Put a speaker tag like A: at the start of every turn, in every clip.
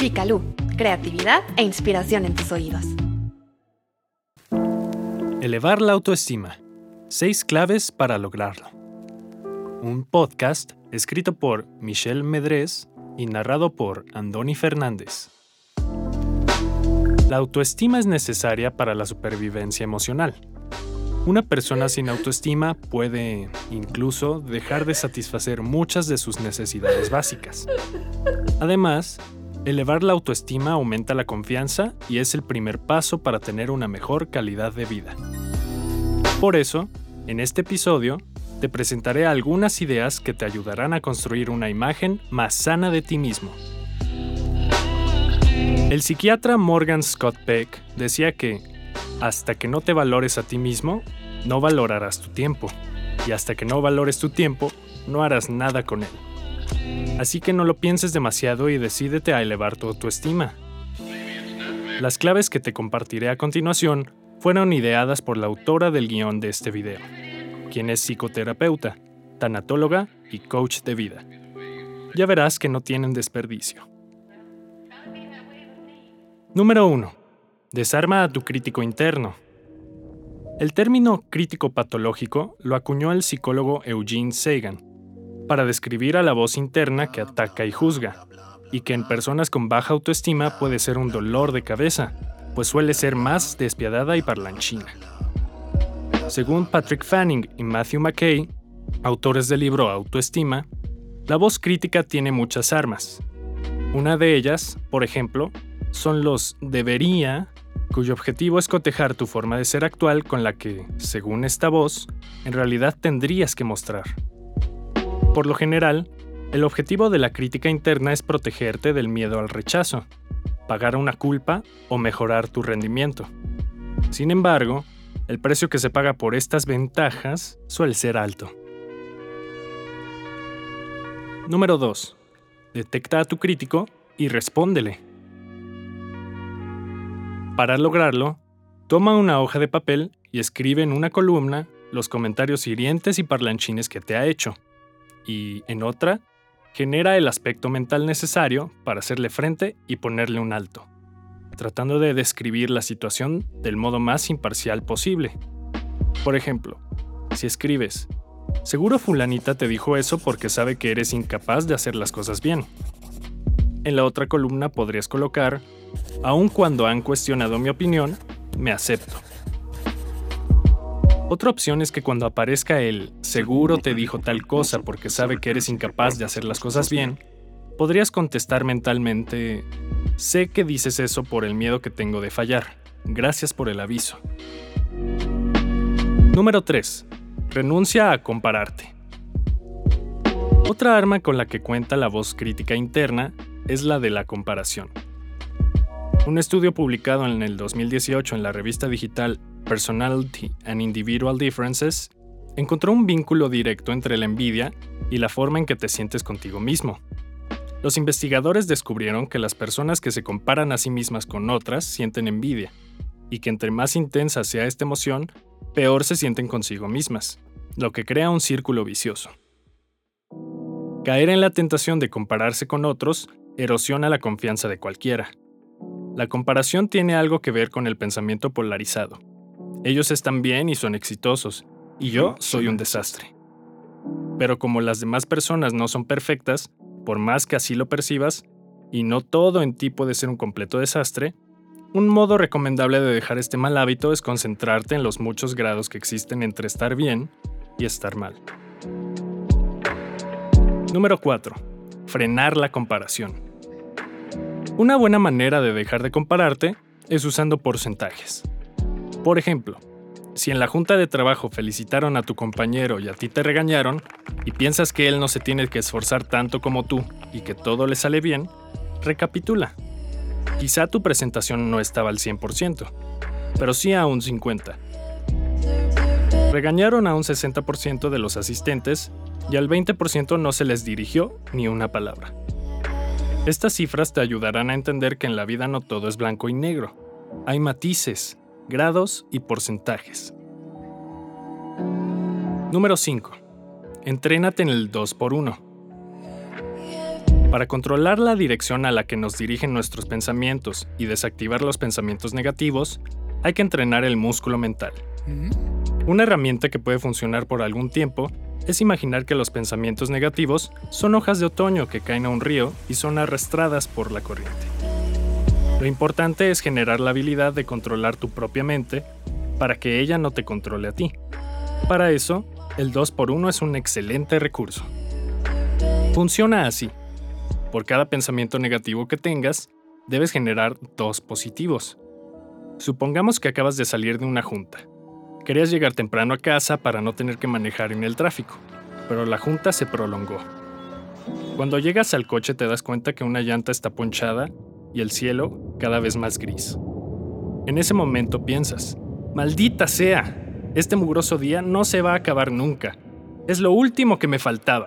A: Picalú, creatividad e inspiración en tus oídos.
B: Elevar la autoestima. Seis claves para lograrlo. Un podcast escrito por Michelle Medrés y narrado por Andoni Fernández. La autoestima es necesaria para la supervivencia emocional. Una persona sin autoestima puede incluso dejar de satisfacer muchas de sus necesidades básicas. Además, elevar la autoestima aumenta la confianza y es el primer paso para tener una mejor calidad de vida. Por eso, en este episodio, te presentaré algunas ideas que te ayudarán a construir una imagen más sana de ti mismo. El psiquiatra Morgan Scott Peck decía que hasta que no te valores a ti mismo, no valorarás tu tiempo. Y hasta que no valores tu tiempo, no harás nada con él. Así que no lo pienses demasiado y decídete a elevar tu autoestima. Las claves que te compartiré a continuación fueron ideadas por la autora del guion de este video, quien es psicoterapeuta, tanatóloga y coach de vida. Ya verás que no tienen desperdicio. Número 1. Desarma a tu crítico interno. El término crítico patológico lo acuñó el psicólogo Eugene Sagan para describir a la voz interna que ataca y juzga, y que en personas con baja autoestima puede ser un dolor de cabeza, pues suele ser más despiadada y parlanchina. Según Patrick Fanning y Matthew McKay, autores del libro Autoestima, la voz crítica tiene muchas armas. Una de ellas, por ejemplo, son los debería, cuyo objetivo es cotejar tu forma de ser actual con la que, según esta voz, en realidad tendrías que mostrar. Por lo general, el objetivo de la crítica interna es protegerte del miedo al rechazo, pagar una culpa o mejorar tu rendimiento. Sin embargo, el precio que se paga por estas ventajas suele ser alto. Número 2. Detecta a tu crítico y respóndele. Para lograrlo, toma una hoja de papel y escribe en una columna los comentarios hirientes y parlanchines que te ha hecho, y en otra, genera el aspecto mental necesario para hacerle frente y ponerle un alto, tratando de describir la situación del modo más imparcial posible. Por ejemplo, si escribes, seguro fulanita te dijo eso porque sabe que eres incapaz de hacer las cosas bien. En la otra columna podrías colocar, Aun cuando han cuestionado mi opinión, me acepto. Otra opción es que cuando aparezca el seguro te dijo tal cosa porque sabe que eres incapaz de hacer las cosas bien, podrías contestar mentalmente, sé que dices eso por el miedo que tengo de fallar. Gracias por el aviso. Número 3. Renuncia a compararte. Otra arma con la que cuenta la voz crítica interna es la de la comparación. Un estudio publicado en el 2018 en la revista digital Personality and Individual Differences encontró un vínculo directo entre la envidia y la forma en que te sientes contigo mismo. Los investigadores descubrieron que las personas que se comparan a sí mismas con otras sienten envidia, y que entre más intensa sea esta emoción, peor se sienten consigo mismas, lo que crea un círculo vicioso. Caer en la tentación de compararse con otros erosiona la confianza de cualquiera, la comparación tiene algo que ver con el pensamiento polarizado. Ellos están bien y son exitosos, y yo soy un desastre. Pero como las demás personas no son perfectas, por más que así lo percibas, y no todo en ti puede ser un completo desastre, un modo recomendable de dejar este mal hábito es concentrarte en los muchos grados que existen entre estar bien y estar mal. Número 4. Frenar la comparación. Una buena manera de dejar de compararte es usando porcentajes. Por ejemplo, si en la junta de trabajo felicitaron a tu compañero y a ti te regañaron, y piensas que él no se tiene que esforzar tanto como tú y que todo le sale bien, recapitula. Quizá tu presentación no estaba al 100%, pero sí a un 50%. Regañaron a un 60% de los asistentes y al 20% no se les dirigió ni una palabra. Estas cifras te ayudarán a entender que en la vida no todo es blanco y negro. Hay matices, grados y porcentajes. Número 5. Entrénate en el 2x1. Para controlar la dirección a la que nos dirigen nuestros pensamientos y desactivar los pensamientos negativos, hay que entrenar el músculo mental. Una herramienta que puede funcionar por algún tiempo es imaginar que los pensamientos negativos son hojas de otoño que caen a un río y son arrastradas por la corriente. Lo importante es generar la habilidad de controlar tu propia mente para que ella no te controle a ti. Para eso, el 2x1 es un excelente recurso. Funciona así. Por cada pensamiento negativo que tengas, debes generar dos positivos. Supongamos que acabas de salir de una junta. Querías llegar temprano a casa para no tener que manejar en el tráfico, pero la junta se prolongó. Cuando llegas al coche te das cuenta que una llanta está ponchada y el cielo cada vez más gris. En ese momento piensas, maldita sea, este mugroso día no se va a acabar nunca. Es lo último que me faltaba.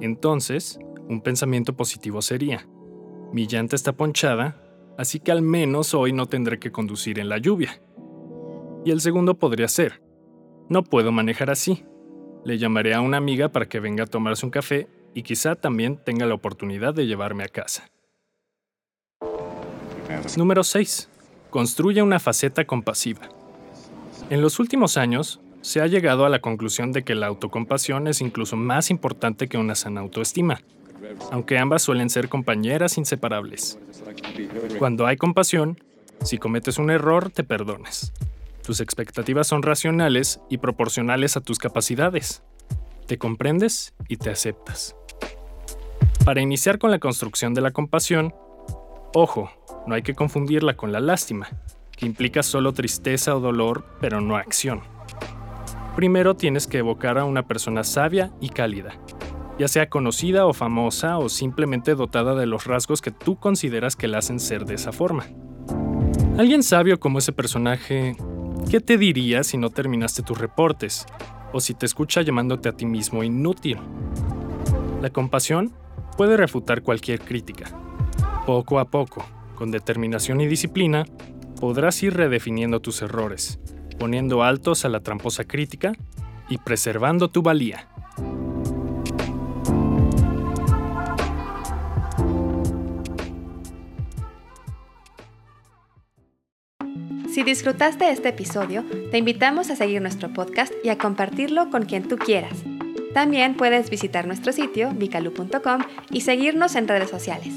B: Entonces, un pensamiento positivo sería, mi llanta está ponchada, así que al menos hoy no tendré que conducir en la lluvia. Y el segundo podría ser, no puedo manejar así. Le llamaré a una amiga para que venga a tomarse un café y quizá también tenga la oportunidad de llevarme a casa. Número 6. Construye una faceta compasiva. En los últimos años, se ha llegado a la conclusión de que la autocompasión es incluso más importante que una sana autoestima, aunque ambas suelen ser compañeras inseparables. Cuando hay compasión, si cometes un error, te perdones. Tus expectativas son racionales y proporcionales a tus capacidades. Te comprendes y te aceptas. Para iniciar con la construcción de la compasión, ojo, no hay que confundirla con la lástima, que implica solo tristeza o dolor, pero no acción. Primero tienes que evocar a una persona sabia y cálida, ya sea conocida o famosa o simplemente dotada de los rasgos que tú consideras que la hacen ser de esa forma. Alguien sabio como ese personaje, ¿qué te diría si no terminaste tus reportes? O si te escucha llamándote a ti mismo inútil. La compasión puede refutar cualquier crítica. Poco a poco, con determinación y disciplina, podrás ir redefiniendo tus errores, poniendo altos a la tramposa crítica y preservando tu valía.
A: Si disfrutaste este episodio, te invitamos a seguir nuestro podcast y a compartirlo con quien tú quieras. También puedes visitar nuestro sitio vicalu.com y seguirnos en redes sociales.